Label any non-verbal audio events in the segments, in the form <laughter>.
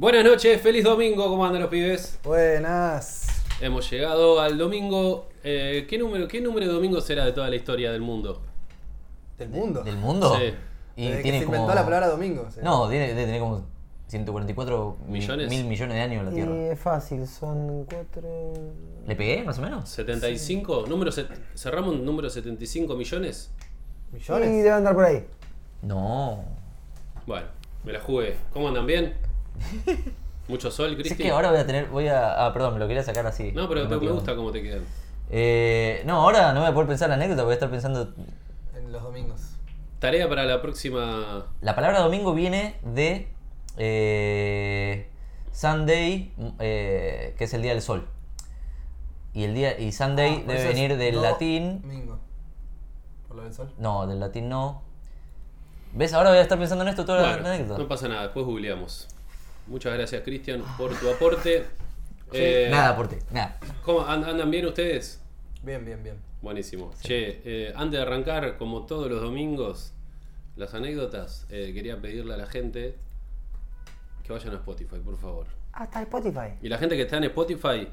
Buenas noches, feliz domingo, ¿cómo andan los pibes? Buenas. Hemos llegado al domingo. eh, ¿qué, número, ¿Qué número de domingo será de toda la historia del mundo? ¿Del mundo? ¿Del mundo? Sí. Y Desde que tiene se como... inventó la palabra domingo. No, tiene, debe tener como 144 mil- ¿Millones? mil millones de años la Y Tierra. es fácil, son cuatro. ¿Le pegué más o menos? 75, número set- cerramos un número 75 millones. Y ¿Millones? debe andar por ahí. No. Bueno, me la jugué. ¿Cómo andan bien? ¿Mucho sol, Si es que ahora voy a tener, voy a... Ah, perdón, me lo quería sacar así. No, pero te- me gusta cómo te quedan. Eh, no, ahora no voy a poder pensar la anécdota, voy a estar pensando... En los domingos. Tarea para la próxima. La palabra domingo viene de eh, Sunday, eh, que es el día del sol. Y el día y Sunday Ah, por debe venir del do- latín. Domingo. ¿Por lo del sol? No, del latín no. ¿Ves? Ahora voy a estar pensando en esto toda Bueno, la anécdota. no pasa nada, después googleamos. Muchas gracias, Cristian, por tu aporte. Eh, Nada, aporte, nada. ¿Cómo an- andan bien ustedes? Bien, bien, bien. Buenísimo. Che, eh, antes de arrancar, como todos los domingos, las anécdotas, eh, quería pedirle a la gente que vayan a Spotify, por favor. Hasta Spotify. Y la gente que está en Spotify,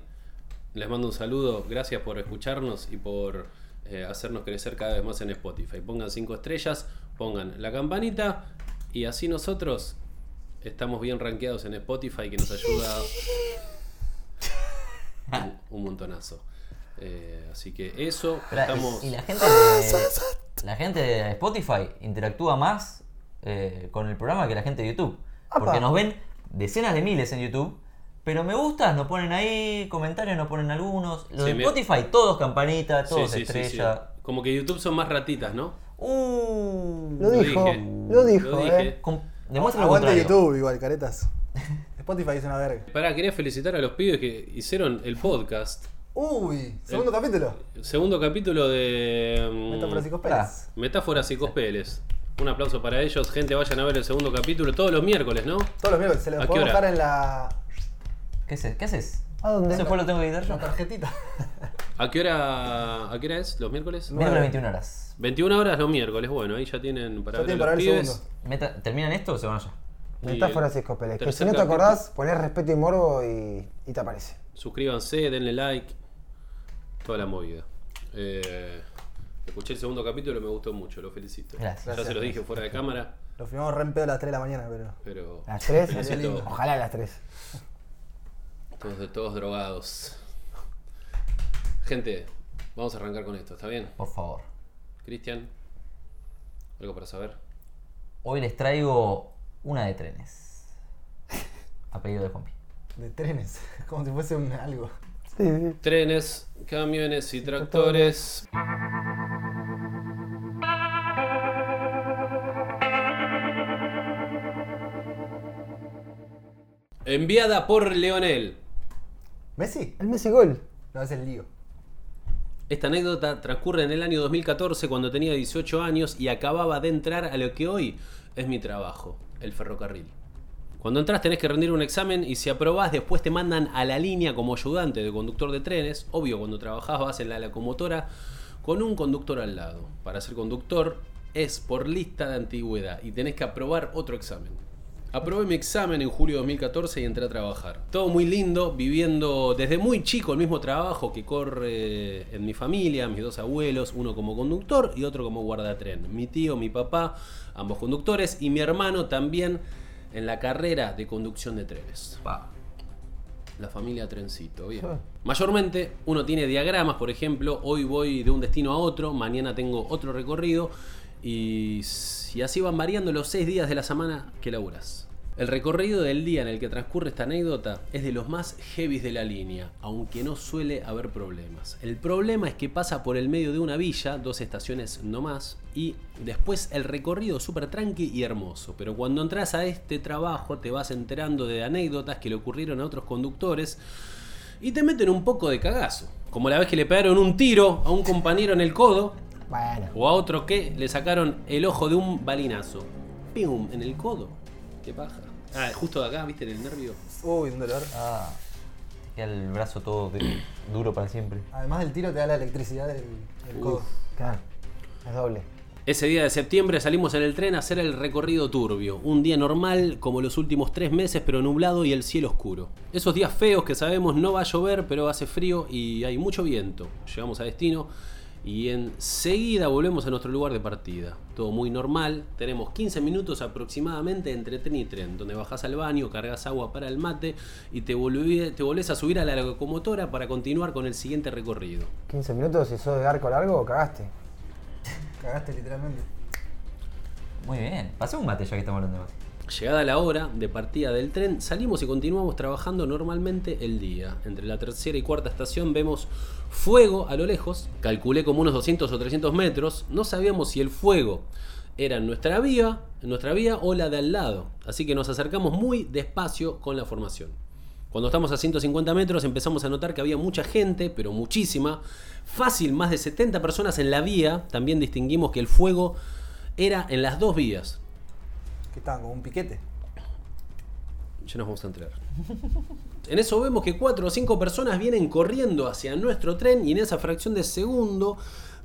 les mando un saludo. Gracias por escucharnos y por eh, hacernos crecer cada vez más en Spotify. Pongan cinco estrellas, pongan la campanita y así nosotros estamos bien rankeados en Spotify, que nos ayuda un, un montonazo. Eh, así que eso, y- estamos... Y la gente de, la gente de Spotify interactúa más eh, con el programa que la gente de YouTube. Porque nos ven decenas de miles en YouTube. Pero me gustas, nos ponen ahí, comentarios nos ponen algunos. Los Sí, de me- Spotify, todos campanita, todos sí, sí, sí. estrella. Como que YouTube son más ratitas, ¿no? Uh, Lo Lo dijo, dije. lo dijo, Lo dije. eh. Demuestra lo Aguante contrario. YouTube igual, caretas. <laughs> Spotify es una verga. Pará, quería felicitar a los pibes que hicieron el podcast. Uy, segundo capítulo. Segundo capítulo de... mm, Metáforas y cospeles. Metáforas y cospeles. Un aplauso para ellos. Gente, vayan a ver el segundo capítulo todos los miércoles, ¿no? Todos los miércoles se los ¿A qué puedo dejar en la, ¿Qué haces? ¿Qué haces? ¿A dónde? ¿Eso después lo tengo que editar yo? la tarjetita. <laughs> ¿A qué hora, a qué hora es? ¿Los miércoles? Miércoles Nueve. 21 horas. 21 horas los miércoles. Bueno, ahí ya tienen para Ya ver a los el pibes. segundo. Meta- ¿Terminan esto o se van allá? Metáforas Y escopeles. Que tercer si no te capítulo. acordás, ponés respeto y morbo y, y te aparece. Suscríbanse, denle like. Toda la movida. Eh, escuché el segundo capítulo y me gustó mucho, lo felicito. Gracias. Ya se los dije fuera de cámara, Lo filmamos re en pedo a las 3 de la mañana, pero. pero ¿Las tres? felicito Ojalá las tres. todos de todos drogados. Gente, vamos a arrancar con esto, ¿está bien? Por favor. Cristian, ¿algo para saber? Hoy les traigo una de trenes. <laughs> A pedido de Juanpi. De trenes. <laughs> Como si fuese un algo. Sí, sí. Trenes, camiones y tractores. Enviada por Leonel. ¿Messi? El Messi Gol. No, es el lío. Esta anécdota transcurre en el año 2014 cuando tenía 18 años y acababa de entrar a lo que hoy es mi trabajo, el ferrocarril. Cuando entras tenés que rendir un examen y si aprobás después te mandan a la línea como ayudante de conductor de trenes. Obvio, cuando trabajás vas en la locomotora con un conductor al lado. Para ser conductor es por lista de antigüedad y tenés que aprobar otro examen. Aprobé mi examen en julio de 2014 y entré a trabajar. Todo muy lindo, viviendo desde muy chico el mismo trabajo que corre en mi familia, mis dos abuelos, uno como conductor y otro como guardatren. Mi tío, mi papá, ambos conductores y mi hermano también en la carrera de conducción de trenes. Pa. La familia Trencito, bien. Sí. Mayormente uno tiene diagramas, por ejemplo, hoy voy de un destino a otro, mañana tengo otro recorrido y, y así van variando los seis días de la semana que laburas. El recorrido del día en el que transcurre esta anécdota es de los más heavies de la línea, aunque no suele haber problemas. El problema es que pasa por el medio de una villa, dos estaciones no más, y después el recorrido súper tranqui y hermoso. Pero cuando entras a este trabajo te vas enterando de anécdotas que le ocurrieron a otros conductores y te meten un poco de cagazo. Como la vez que le pegaron un tiro a un compañero en el codo, Bueno. o a otro que le sacaron el ojo de un balinazo. ¡Pum! En el codo. ¿Qué paja? Ah, justo de acá, ¿viste? En el nervio. Uy, un dolor. Ah, queda el brazo todo de- <clears throat> duro para siempre. Además del tiro te da la electricidad del, del codo. Claro. Es doble. Ese día de septiembre salimos en el tren a hacer el recorrido turbio. Un día normal, como los últimos tres meses, pero nublado y el cielo oscuro. Esos días feos que sabemos no va a llover, pero hace frío y hay mucho viento. Llegamos a destino y enseguida volvemos a nuestro lugar de partida. Todo muy normal. Tenemos 15 minutos aproximadamente entre tren y tren, donde bajás al baño, cargas agua para el mate y te, volví- te volvés a subir a la locomotora para continuar con el siguiente recorrido. 15 minutos y sos de arco largo, cagaste. <laughs> Cagaste literalmente. Muy bien. Pasé un mate ya que estamos hablando de mate. Llegada la hora de partida del tren, salimos y continuamos trabajando normalmente el día. Entre la tercera y cuarta estación vemos fuego a lo lejos, calculé como unos 200 o 300 metros, no sabíamos si el fuego era nuestra vía, nuestra vía o la de al lado, así que nos acercamos muy despacio con la formación. Cuando estamos a 150 metros empezamos a notar que había mucha gente, pero muchísima, fácil, más de 70 personas en la vía, también distinguimos que el fuego era en las dos vías, Que estaban como un piquete. Ya nos vamos a enterar. <laughs> En eso vemos que cuatro o cinco personas vienen corriendo hacia nuestro tren y en esa fracción de segundo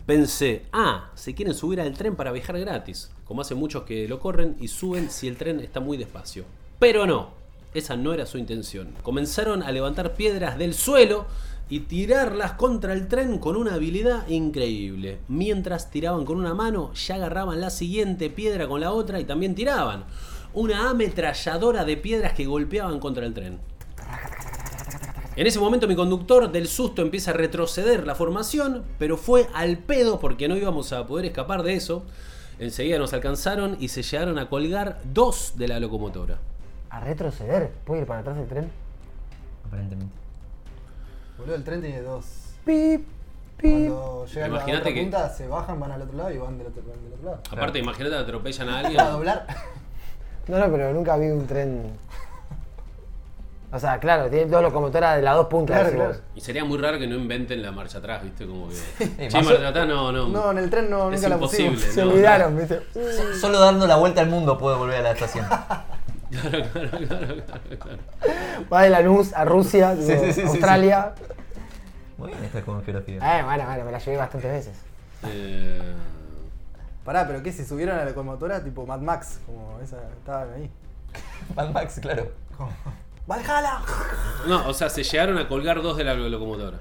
pensé, ah, se quieren subir al tren para viajar gratis, como hacen muchos que lo corren y suben si el tren está muy despacio. Pero no, esa no era su intención. Comenzaron a levantar piedras del suelo y tirarlas contra el tren con una habilidad increíble. Mientras tiraban con una mano, ya agarraban la siguiente piedra con la otra y también tiraban. Una ametralladora de piedras que golpeaban contra el tren. En ese momento mi conductor del susto empieza a retroceder la formación, pero fue al pedo porque no íbamos a poder escapar de eso. Enseguida nos alcanzaron y se llegaron a colgar dos de la locomotora. A retroceder. ¿Puede ir para atrás el tren? Aparentemente. Boludo, el tren tiene dos. Pip, pip. Cuando llegan a la Imagínate otra que- punta, se bajan, van al otro lado y van del otro, van del otro lado. Aparte, imagínate que atropellan a <laughs> alguien. Para doblar. No, no, pero nunca vi un tren. O sea, claro, tiene dos locomotoras de las dos puntas. Claro, decís claro. vos. Y sería muy raro que no inventen la marcha atrás, ¿viste? Como que. <laughs> Sí, pasó- marcha atrás, no, no. No, en el tren no, Es nunca la pusimos. imposible. Se no. olvidaron, ¿viste? <laughs> So- Solo dando la vuelta al mundo puedo volver a la estación. Va de Lanús a Rusia, Sí, sí, sí, sí, Australia. Muy bien esta con geografía. Eh, bueno, bueno, me la llevé bastantes veces. Eh, Pará, pero ¿qué? Si subieron a la locomotora tipo Mad Max, como esa, estaban ahí. <laughs> Mad Max, claro. Como, ¡Valhalla! No, o sea, se llegaron a colgar dos de la locomotora.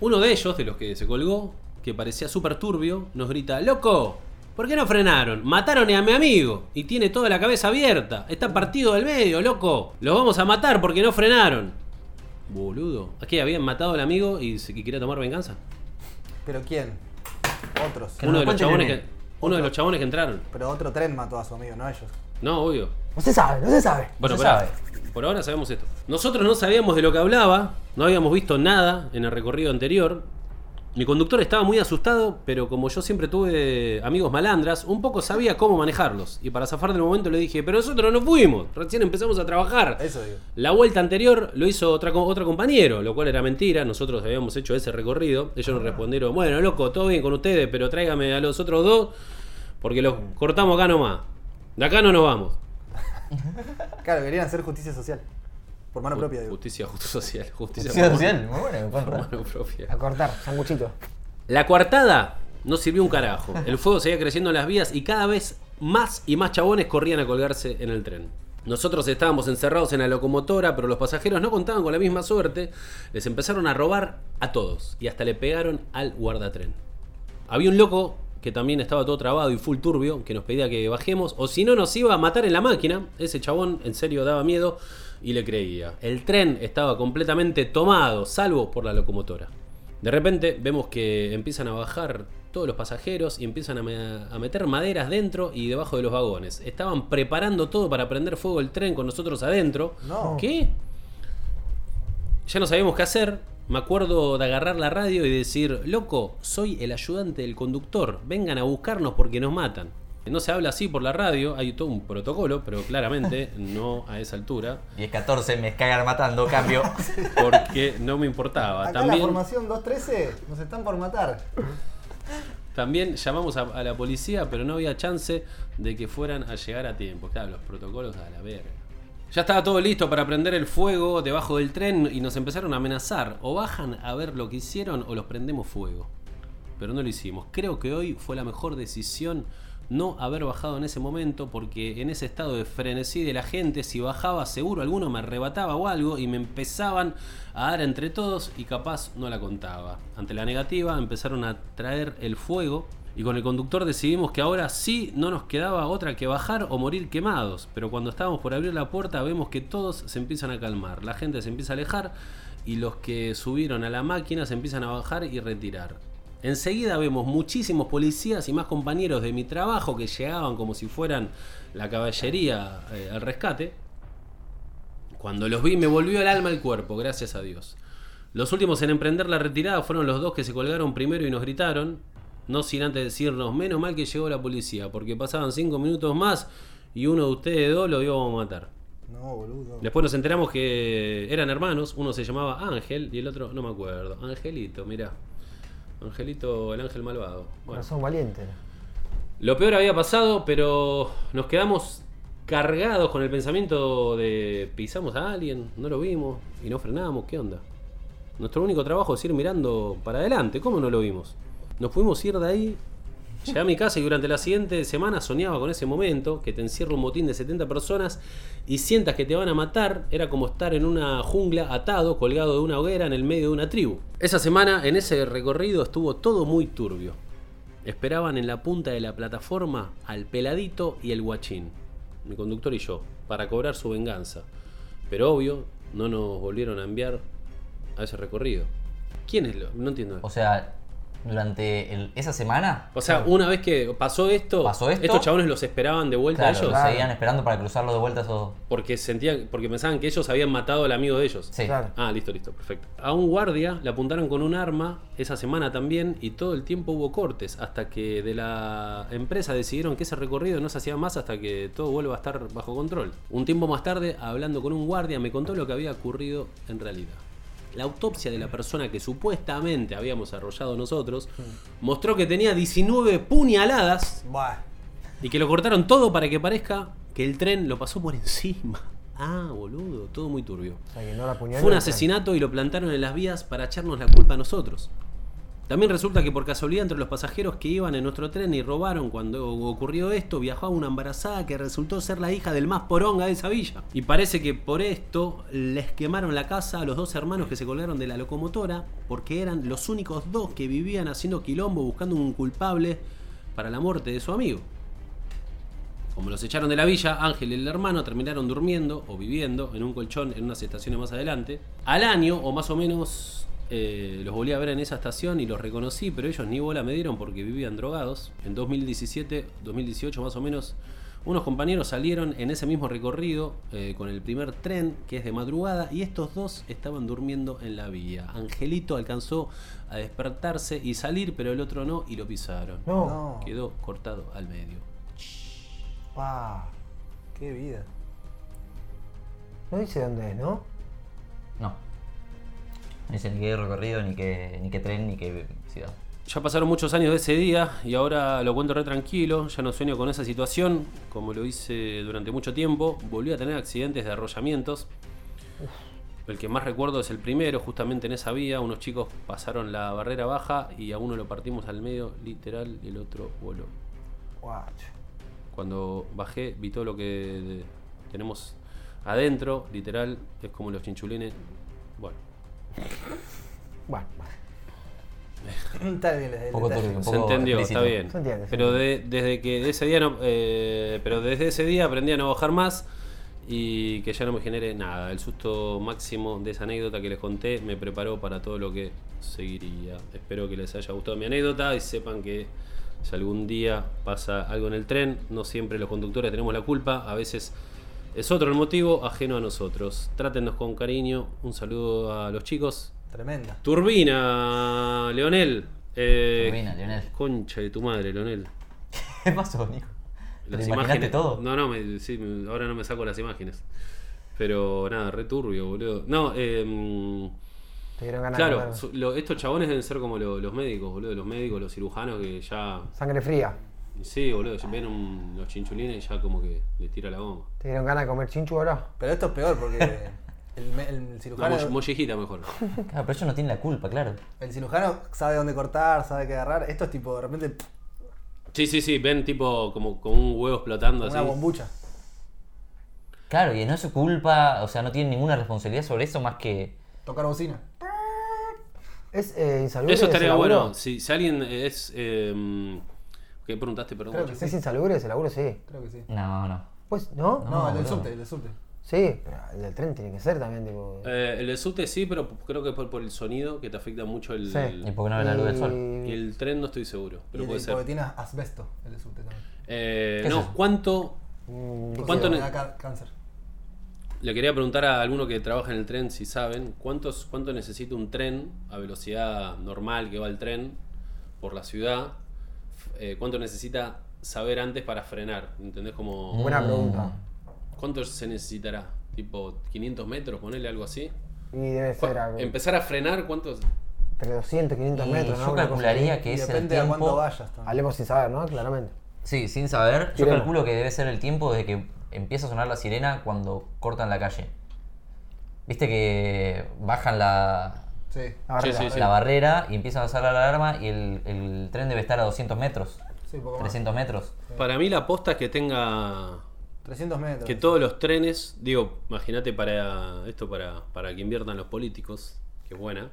Uno de ellos, de los que se colgó, que parecía súper turbio, nos grita, ¡Loco! ¿Por qué no frenaron? Mataron a mi amigo y tiene toda la cabeza abierta. Está partido del medio, loco. Los vamos a matar porque no frenaron. Boludo. ¿A qué? ¿Habían matado al amigo y se y quería tomar venganza? ¿Pero quién? Otros. Que Uno de, los chabones que, él. uno de los chabones que entraron. Pero otro tren mató a su amigo, no ellos. No, obvio. No se sabe, no se sabe. Bueno, se sabe. Por ahora sabemos esto. Nosotros no sabíamos de lo que hablaba, no habíamos visto nada en el recorrido anterior. Mi conductor estaba muy asustado, pero como yo siempre tuve amigos malandras, un poco sabía cómo manejarlos. Y para zafar del momento le dije, pero nosotros no fuimos, recién empezamos a trabajar. Eso digo. La vuelta anterior lo hizo otra, otro compañero, lo cual era mentira. Nosotros habíamos hecho ese recorrido. Ellos nos respondieron, bueno, loco, todo bien con ustedes, pero tráigame a los otros dos, porque los cortamos acá nomás. De acá no nos vamos. <laughs> Claro, querían hacer justicia social. Por mano propia, digo. Justicia, justicia social. Justicia, Justicia por- social, muy buena, <laughs> por mano propia. A cortar, sanguchito. La coartada no sirvió un carajo. <laughs> El fuego seguía creciendo en las vías y cada vez más y más chabones corrían a colgarse en el tren. Nosotros estábamos encerrados en la locomotora, pero los pasajeros no contaban con la misma suerte. Les empezaron a robar a todos y hasta le pegaron al guardatren. Había un loco que también estaba todo trabado y full turbio, que nos pedía que bajemos, o si no nos iba a matar en la máquina. Ese chabón en serio daba miedo y le creía. El tren estaba completamente tomado, salvo por la locomotora. De repente vemos que empiezan a bajar todos los pasajeros y empiezan a, me- a meter maderas dentro y debajo de los vagones. Estaban preparando todo para prender fuego el tren con nosotros adentro. No. ¿Qué? Ya no sabíamos qué hacer. Me acuerdo de agarrar la radio y decir, loco, soy el ayudante del conductor, vengan a buscarnos porque nos matan. No se habla así por la radio, hay todo un protocolo, pero claramente <laughs> no a esa altura, 10-14, me cagan matando, cambio. <laughs> porque no me importaba. Acá la También, formación 213 nos están por matar. también llamamos a, a la policía, pero no había chance de que fueran a llegar a tiempo. Claro, los protocolos a la verga. Ya estaba todo listo para prender el fuego debajo del tren y nos empezaron a amenazar. O bajan a ver lo que hicieron o los prendemos fuego. Pero no lo hicimos. Creo que hoy fue la mejor decisión no haber bajado en ese momento porque en ese estado de frenesí de la gente, si bajaba seguro alguno me arrebataba o algo y me empezaban a dar entre todos y capaz no la contaba. Ante la negativa empezaron a traer el fuego y con el conductor decidimos que ahora sí no nos quedaba otra que bajar o morir quemados. Pero cuando estábamos por abrir la puerta vemos que todos se empiezan a calmar, la gente se empieza a alejar y los que subieron a la máquina se empiezan a bajar y retirar. Enseguida vemos muchísimos policías y más compañeros de mi trabajo que llegaban como si fueran la caballería eh, al rescate. Cuando los vi me volvió el alma al cuerpo, gracias a Dios. Los últimos en emprender la retirada fueron los dos que se colgaron primero y nos gritaron, no sin antes decirnos, menos mal que llegó la policía, porque pasaban cinco minutos más y uno de ustedes dos lo íbamos a matar. No, boludo. Después nos enteramos que eran hermanos, uno se llamaba Ángel y el otro no me acuerdo. Angelito, mirá. Angelito, el ángel malvado. Bueno. Corazón valiente. Lo peor había pasado, pero nos quedamos cargados con el pensamiento de pisamos a alguien, no lo vimos y no frenamos, ¿qué onda? Nuestro único trabajo es ir mirando para adelante, ¿cómo no lo vimos? Nos pudimos ir de ahí, llegué a mi casa y durante la siguiente semana soñaba con ese momento, que te encierra un motín de 70 personas y sientas que te van a matar, era como estar en una jungla atado, colgado de una hoguera en el medio de una tribu. Esa semana, en ese recorrido, estuvo todo muy turbio. Esperaban en la punta de la plataforma al peladito y el guachín, mi conductor y yo, para cobrar su venganza. Pero obvio, no nos volvieron a enviar a ese recorrido. ¿Quién es lo? No entiendo. O sea, durante el- esa semana O sea, una vez que pasó esto, Pasó esto, estos chabones los esperaban de vuelta claro, a ellos. Claro. seguían esperando para cruzarlo de vuelta esos... Porque sentían, porque pensaban que ellos habían matado al amigo de ellos. Sí. Claro. Ah, listo, listo, perfecto. A un guardia le apuntaron con un arma esa semana también y todo el tiempo hubo cortes hasta que de la empresa decidieron que ese recorrido no se hacía más hasta que todo vuelva a estar bajo control. Un tiempo más tarde, hablando con un guardia, me contó lo que había ocurrido en realidad. La autopsia de la persona que supuestamente habíamos arrollado nosotros mostró que tenía 19 puñaladas Buah. y que lo cortaron todo para que parezca que el tren lo pasó por encima. Ah, boludo, todo muy turbio. O sea, que no la apuñaló, Fue un asesinato y lo plantaron en las vías para echarnos la culpa a nosotros. También resulta que por casualidad entre los pasajeros que iban en nuestro tren y robaron cuando ocurrió esto, viajaba una embarazada que resultó ser la hija del más poronga de esa villa. Y parece que por esto les quemaron la casa a los dos hermanos que se colgaron de la locomotora, porque eran los únicos dos que vivían haciendo quilombo buscando un culpable para la muerte de su amigo. Como los echaron de la villa, Ángel y el hermano terminaron durmiendo o viviendo en un colchón en unas estaciones más adelante. Al año, o más o menos, eh, los volví a ver en esa estación y los reconocí, pero ellos ni bola me dieron porque vivían drogados. En 2017, 2018 más o menos, unos compañeros salieron en ese mismo recorrido eh, con el primer tren, que es de madrugada, y estos dos estaban durmiendo en la vía. Angelito alcanzó a despertarse y salir, pero el otro no, y lo pisaron. No. No. Quedó cortado al medio. Pa. Qué vida. No dice dónde es, ¿no? No. No dice ni qué recorrido, ni qué, ni qué tren, ni qué ciudad. Ya pasaron muchos años de ese día y ahora lo cuento re tranquilo, ya no sueño con esa situación, como lo hice durante mucho tiempo. Volví a tener accidentes de arrollamientos. El que más recuerdo es el primero, justamente en esa vía. Unos chicos pasaron la barrera baja y a uno lo partimos al medio, literal, y el otro voló. Guacho. Cuando bajé, vi todo lo que tenemos adentro, literal, es como los chinchulines. Bueno, Bueno, <laughs> Está bien, el poco detalle. turbio, un Se poco entendió, explícito. está bien. Se entiende, se pero de- desde que ese día no, eh, pero desde ese día aprendí a no bajar más y que ya no me genere nada. El susto máximo de esa anécdota que les conté me preparó para todo lo que seguiría. Espero que les haya gustado mi anécdota y sepan que si algún día pasa algo en el tren, no siempre los conductores tenemos la culpa, a veces es otro el motivo ajeno a nosotros. Trátennos con cariño. Un saludo a los chicos. Tremenda. Turbina, Leonel. Eh, Turbina, Leonel. Concha de tu madre, Leonel. <laughs> ¿Qué pasó, Nico? ¿Te Las imaginaste imágenes. todo? No, no, me- sí, ahora no me saco las imágenes. Pero nada, re turbio, boludo. No, eh, Te ganas claro, lo- estos chabones deben ser como lo- los médicos, boludo. Los médicos, los cirujanos que ya. Sangre fría. Sí, boludo, ven un- los chinchulines y ya como que les tira la bomba. ¿Te dieron ganas de comer chinchu ahora? Pero esto es peor porque <laughs> el, el Una cirujano, moll- mollejita mejor. Claro, pero ellos no tienen la culpa, claro. el cirujano sabe dónde cortar, sabe qué agarrar. Esto es tipo de repente Sí, sí, sí, ven tipo como con un huevo explotando una así. bombucha. Claro, y no es su culpa, o sea, no tienen ninguna responsabilidad sobre eso más que. Tocar bocina. ¿Es eh, insalubre? Eso estaría bueno. Si, si alguien es. Eh, ¿Qué preguntaste, perdón? Creo que guacho? ¿Es insalubre ese laburo? Sí. Creo que sí. No, no. Pues, ¿no? No, No, el del boludo. subte, el del subte. Sí, pero el del tren tiene que ser también, tipo... Eh, el de subte sí, pero creo que por, por el sonido que te afecta mucho el. Sí. ¿Y por qué no ven la luz del sol? Y el tren no estoy seguro, Y pero el puede de- porque ser. tiene asbesto, el del subte también. Eh, ¿Qué es no, eso? ¿cuánto? Mm, ¿Cuánto me ne- da ca- cáncer? Le quería preguntar a alguno que trabaja en el tren si saben cuántos, cuánto necesita un tren a velocidad normal que va el tren por la ciudad. Eh, ¿Cuánto necesita saber antes para frenar? ¿Entendés? Como. Buena pregunta. ¿Cuánto se necesitará? ¿Tipo 500 metros? Ponerle algo así. Y debe ser algo... Empezar a frenar, ¿cuántos? Entre 200, 500 Y metros, ¿no? yo calcularía que es el depende a cuánto tiempo. vayas también. Hablemos sin saber, ¿no? Claramente. Sí, sin saber, yo calculo que debe ser el tiempo desde que empieza a sonar la sirena cuando cortan la calle. Viste que bajan la, Sí. La barrera. sí, sí. la barrera y empiezan a sonar la alarma y el, el tren debe estar a 200 metros, poco más. 300 metros. Para mí la posta es que tenga 300 metros. Que todos los trenes, digo, imagínate para esto para, para que inviertan los políticos, que es buena,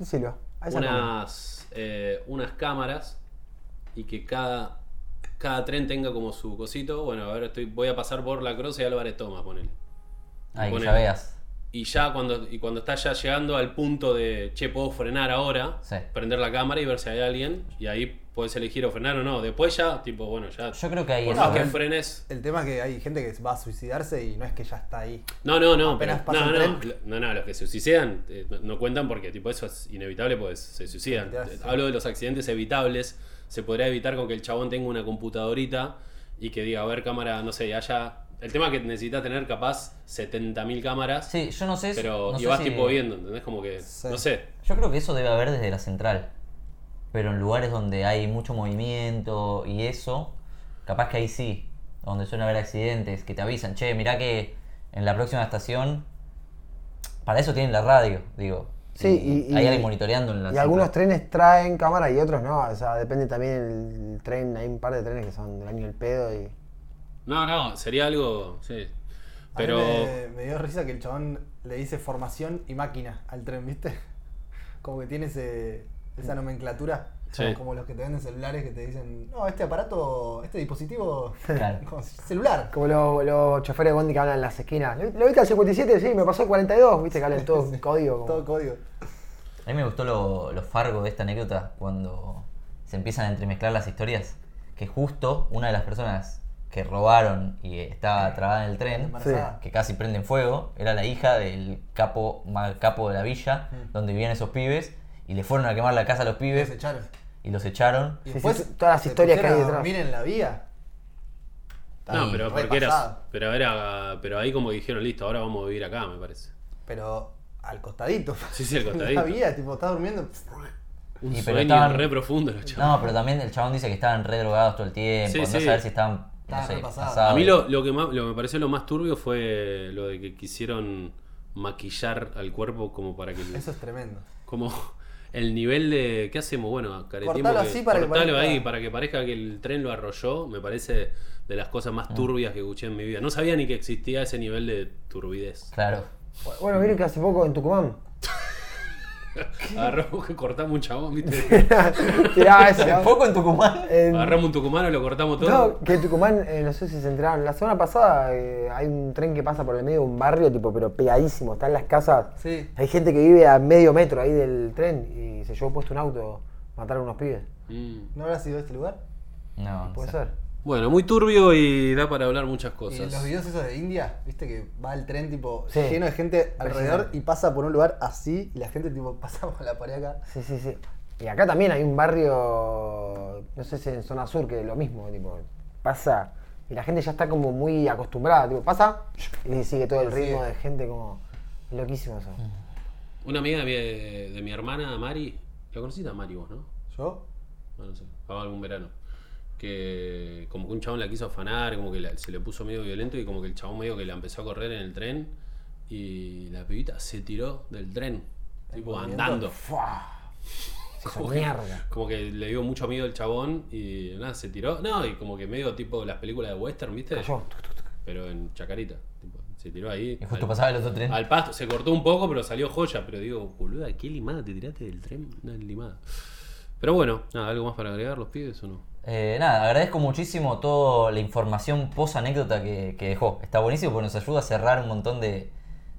sacamos. unas, eh, unas cámaras y que cada, cada tren tenga como su cosito. Bueno, a ver, estoy, voy a pasar por la Cruz y Álvarez Toma, ponele. Ahí, que ya veas. Y ya cuando, y cuando estás ya llegando al punto de, che, puedo frenar ahora, Sí. prender la cámara y ver si hay alguien, y ahí puedes elegir o frenar o no. Después ya, tipo, bueno, ya... Yo creo que ahí por no, que frenes... El tema es que hay gente que va a suicidarse y no es que ya está ahí. No, no, no, Apenas pero, pasa no, un no, tren. no, no, los que se suicidan eh, no, cuentan porque tipo eso es inevitable, pues se suicidan. Sí. Hablo de los accidentes evitables, se podría evitar con que el chabón tenga una computadorita y que diga, a ver, cámara, no sé, haya... El tema es que necesitas tener capaz 70.000 cámaras, Sí, yo no sé. pero no y sé vas si- tipo viendo, ¿entendés? Como que, Sí. no sé. Yo creo que eso debe haber desde la central. Pero en lugares donde hay mucho movimiento y eso, capaz que ahí sí. Donde suelen haber accidentes, que te avisan, che, mirá que en la próxima estación. Para eso tienen la radio, digo. Sí, y- y- hay alguien monitoreando en la Y algunos trenes traen cámara y otros no. O sea, depende también el tren. Hay un par de trenes que son del año del pedo y. No, no, sería algo, sí. Pero... me, me dio risa que el chabón le dice formación y máquina al tren, ¿viste? <laughs> Como que tiene ese, esa nomenclatura. Sí. Como los que te venden celulares que te dicen, no, este aparato, este dispositivo, Claro. <laughs> como celular. Como los, los choferes de Bondi que hablan en las esquinas. ¿Lo, lo viste al 57? Sí, me pasó el 42. ¿Viste que hablan todo <laughs> código? como- Todo código. A mí me gustó lo, lo fargo de esta anécdota cuando se empiezan a entremezclar las historias. Que justo una de las personas que robaron y estaba trabada en el tren, que casi prenden fuego, era la hija del capo, mal capo de la villa, Mm. donde vivían esos pibes, y le fueron a quemar la casa a los Los pibes echaron. y los echaron. Y Sí, después sí, todas las se historias que hay detrás. dormir en la vía. No, pero porque era, pero era, pero ahí como dijeron, listo, ahora vamos a vivir acá, me parece. Pero al costadito. Sí, sí, al <laughs> En costadito. la vía, tipo, estás durmiendo. Un Y pero sueño estaban- re profundo los chavos. No, pero también el chabón dice que estaban re drogados todo el tiempo, Sí, no sí. saber si estaban, no sé, pasados. A mí lo, lo que más, lo que me pareció lo más turbio fue lo de que quisieron maquillar al cuerpo como para que Eso es tremendo. como el nivel de ¿qué hacemos? Bueno, caretimos Cortalo así para que cortalo parezca- ahí para que parezca que el tren lo arrolló, me parece de las cosas más turbias que escuché en mi vida. No sabía ni que existía ese nivel de turbidez. Claro. Bueno, miren que hace poco en Tucumán. <laughs> Agarramos que cortamos un chabón, ¿viste? <laughs> Tiraba eso. ¿no? ¿Poco en Tucumán? En- Agarramos un tucumano, lo cortamos todo. No, que Tucumán, eh, no sé si se enteraron. La semana pasada eh, hay un tren que pasa por el medio de un barrio, tipo, pero pegadísimo. Están las casas. Sí. Hay gente que vive a medio metro ahí del tren y se llevó puesto un auto, mataron a unos pibes. Mm. ¿No habrá sido este lugar? No, no Puede sé. ser. Bueno, muy turbio y da para hablar muchas Y cosas. los videos esos de India, viste que va el tren tipo Sí. lleno de gente alrededor y pasa por un lugar así y la gente tipo <laughs> pasa por la pared acá. Sí, sí, sí. Y acá también hay un barrio, no sé si en zona sur, que es lo mismo, tipo, pasa y la gente ya está como muy acostumbrada, tipo, pasa y sigue todo el ritmo de gente como loquísimo eso. Una amiga de mi, de mi hermana, Mari, la conociste a Mari vos, ¿no? ¿Yo? No, no sé, algún verano. Que como que un chabón la quiso afanar, como que la- se le puso medio violento y como que el chabón medio que la empezó a correr en el tren y la pibita se tiró del tren, tipo movimiento? andando. Como que, como que le dio mucho miedo el chabón y nada, se tiró. No, y como que medio tipo las películas de western, ¿viste? Cayó. Pero en Chacarita. tipo, se tiró ahí. Y justo al- pasaba el otro tren. Al pasto, se cortó un poco, pero salió joya. Pero digo, boluda, qué limada te tiraste del tren. Una limada. Pero bueno, nada, ¿algo más para agregar los pibes o no? Eh, nada, agradezco muchísimo toda la información post anécdota que, que dejó. Está buenísimo porque nos ayuda a cerrar un montón de,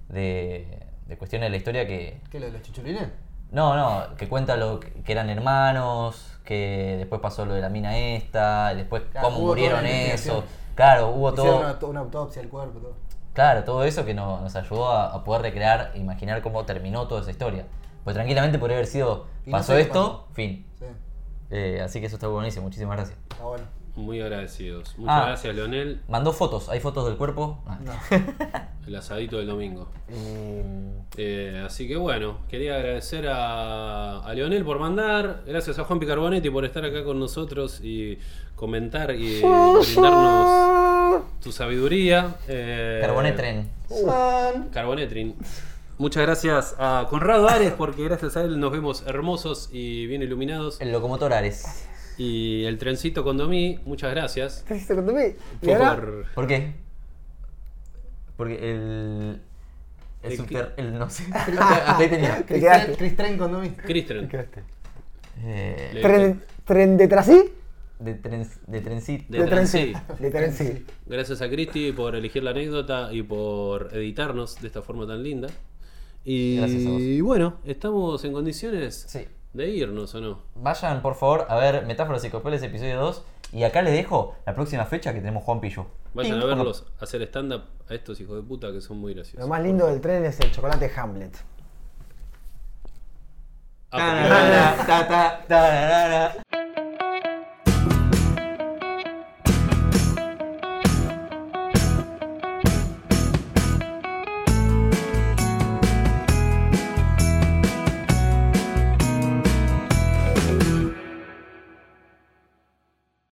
de, de cuestiones de la historia que... ¿Qué lo de los chichulines? No, no, que cuenta lo que que eran hermanos, que después pasó lo de la mina esta, y después Claro, cómo murieron eso. Claro, hubo Hicieron todo... una, una autopsia al cuerpo, todo. Claro, todo eso que no- nos ayudó a, a poder recrear, imaginar cómo terminó toda esa historia. Pues tranquilamente podría haber sido, no pasó sé esto, pasó. fin. Sí, Eh, así que eso está buenísimo, muchísimas gracias. está bueno. Muy agradecidos. Muchas Ah. gracias, Leonel. Mandó fotos, ¿hay fotos del cuerpo? Ah. No. <laughs> El asadito del domingo. Y, Eh, así que bueno, quería agradecer a, a Leonel por mandar, gracias a Juan Picarbonetti por estar acá con nosotros y comentar y brindarnos tu sabiduría. Eh, Carbonetren. San. Carbonetrin. Muchas gracias a Conrado Ares porque gracias a él nos vemos hermosos y bien iluminados. El locomotor Ares. Y el trencito con Domí, muchas gracias. ¿Qué hiciste con tu mí? ¿Y ahora? Por, ¿Por qué? Porque el. El, El subter- el no sé. Hasta <laughs> ahí tenía. Te quedaste. Chris Train con Domi. Cristren. Eh, ¿Tren, tren de trasí? de, tren, de trencito. De De tren Transi. sí. De tren sí. Gracias a Cristi por elegir la anécdota y por editarnos de esta forma tan linda. Y Gracias a vos. bueno, estamos en condiciones Sí. de irnos o no. Vayan por favor a ver Metáforas Psicopeles episodio 2. Y acá les dejo la próxima fecha que tenemos Juan Pillo. Vayan a verlos hacer stand-up a estos hijos de puta que son muy Lo graciosos. más lindo del tren es el chocolate Hamlet. Ah, porque-